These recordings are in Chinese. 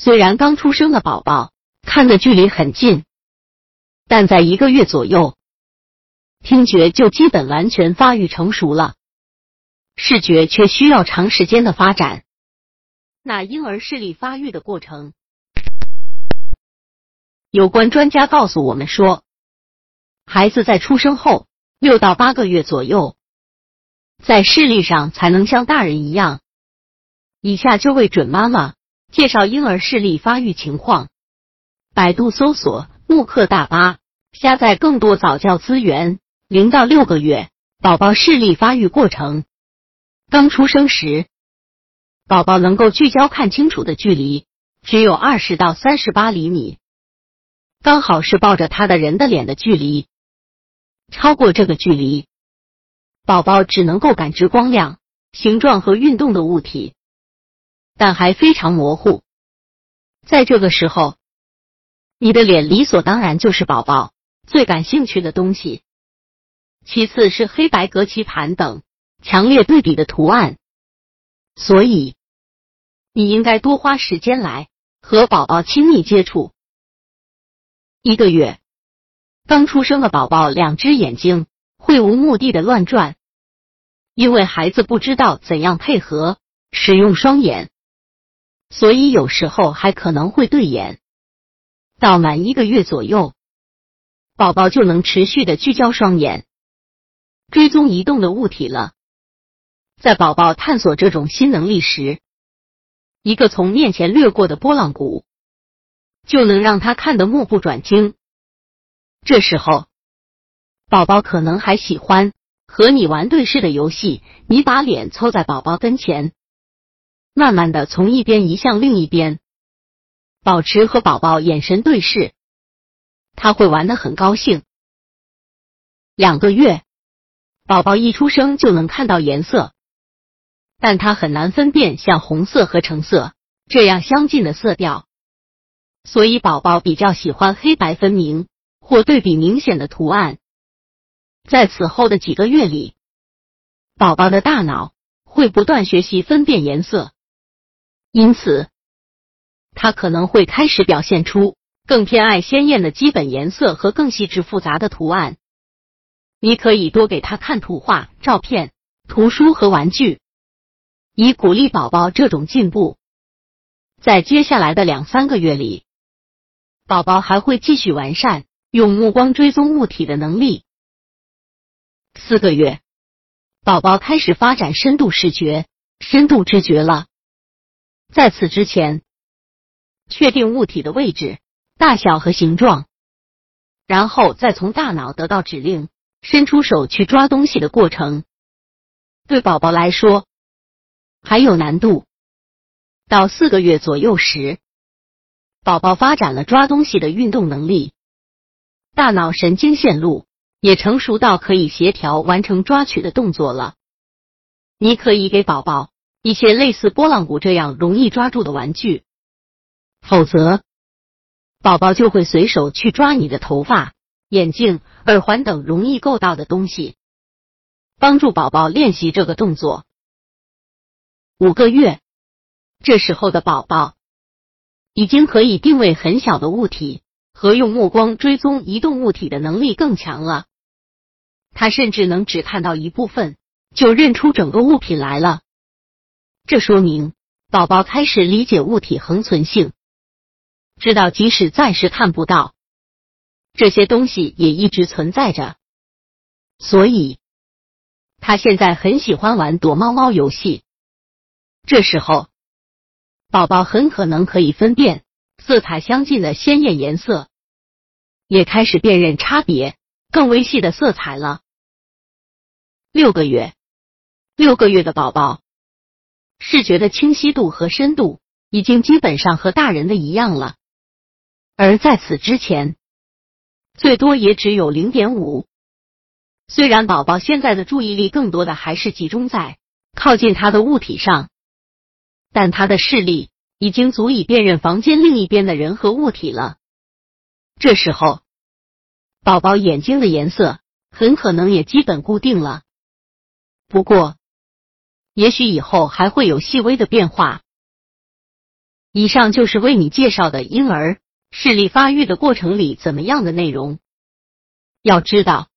虽然刚出生的宝宝看的距离很近，但在一个月左右，听觉就基本完全发育成熟了，视觉却需要长时间的发展。那婴儿视力发育的过程，有关专家告诉我们说，孩子在出生后六到八个月左右，在视力上才能像大人一样。以下就为准妈妈。介绍婴儿视力发育情况。百度搜索“慕课大巴”，下载更多早教资源。零到六个月，宝宝视力发育过程。刚出生时，宝宝能够聚焦看清楚的距离只有二十到三十八厘米，刚好是抱着他的人的脸的距离。超过这个距离，宝宝只能够感知光亮、形状和运动的物体。但还非常模糊，在这个时候，你的脸理所当然就是宝宝最感兴趣的东西，其次是黑白格棋盘等强烈对比的图案，所以你应该多花时间来和宝宝亲密接触。一个月刚出生的宝宝，两只眼睛会无目的的乱转，因为孩子不知道怎样配合使用双眼。所以有时候还可能会对眼。到满一个月左右，宝宝就能持续的聚焦双眼，追踪移动的物体了。在宝宝探索这种新能力时，一个从面前掠过的波浪鼓就能让他看得目不转睛。这时候，宝宝可能还喜欢和你玩对视的游戏，你把脸凑在宝宝跟前。慢慢的从一边移向另一边，保持和宝宝眼神对视，他会玩的很高兴。两个月，宝宝一出生就能看到颜色，但他很难分辨像红色和橙色这样相近的色调，所以宝宝比较喜欢黑白分明或对比明显的图案。在此后的几个月里，宝宝的大脑会不断学习分辨颜色。因此，他可能会开始表现出更偏爱鲜艳的基本颜色和更细致复杂的图案。你可以多给他看图画、照片、图书和玩具，以鼓励宝宝这种进步。在接下来的两三个月里，宝宝还会继续完善用目光追踪物体的能力。四个月，宝宝开始发展深度视觉、深度知觉了。在此之前，确定物体的位置、大小和形状，然后再从大脑得到指令，伸出手去抓东西的过程，对宝宝来说还有难度。到四个月左右时，宝宝发展了抓东西的运动能力，大脑神经线路也成熟到可以协调完成抓取的动作了。你可以给宝宝。一些类似拨浪鼓这样容易抓住的玩具，否则宝宝就会随手去抓你的头发、眼镜、耳环等容易够到的东西。帮助宝宝练习这个动作。五个月，这时候的宝宝已经可以定位很小的物体和用目光追踪移动物体的能力更强了。他甚至能只看到一部分就认出整个物品来了。这说明宝宝开始理解物体恒存性，知道即使暂时看不到这些东西，也一直存在着。所以，他现在很喜欢玩躲猫猫游戏。这时候，宝宝很可能可以分辨色彩相近的鲜艳颜色，也开始辨认差别更微细的色彩了。六个月，六个月的宝宝。视觉的清晰度和深度已经基本上和大人的一样了，而在此之前，最多也只有零点五。虽然宝宝现在的注意力更多的还是集中在靠近他的物体上，但他的视力已经足以辨认房间另一边的人和物体了。这时候，宝宝眼睛的颜色很可能也基本固定了。不过，也许以后还会有细微的变化。以上就是为你介绍的婴儿视力发育的过程里怎么样的内容。要知道，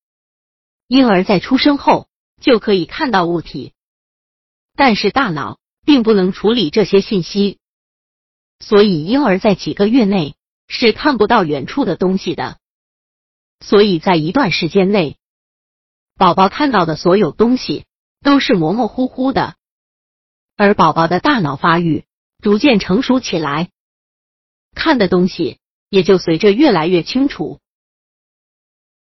婴儿在出生后就可以看到物体，但是大脑并不能处理这些信息，所以婴儿在几个月内是看不到远处的东西的。所以在一段时间内，宝宝看到的所有东西都是模模糊糊的，而宝宝的大脑发育逐渐成熟起来，看的东西也就随着越来越清楚。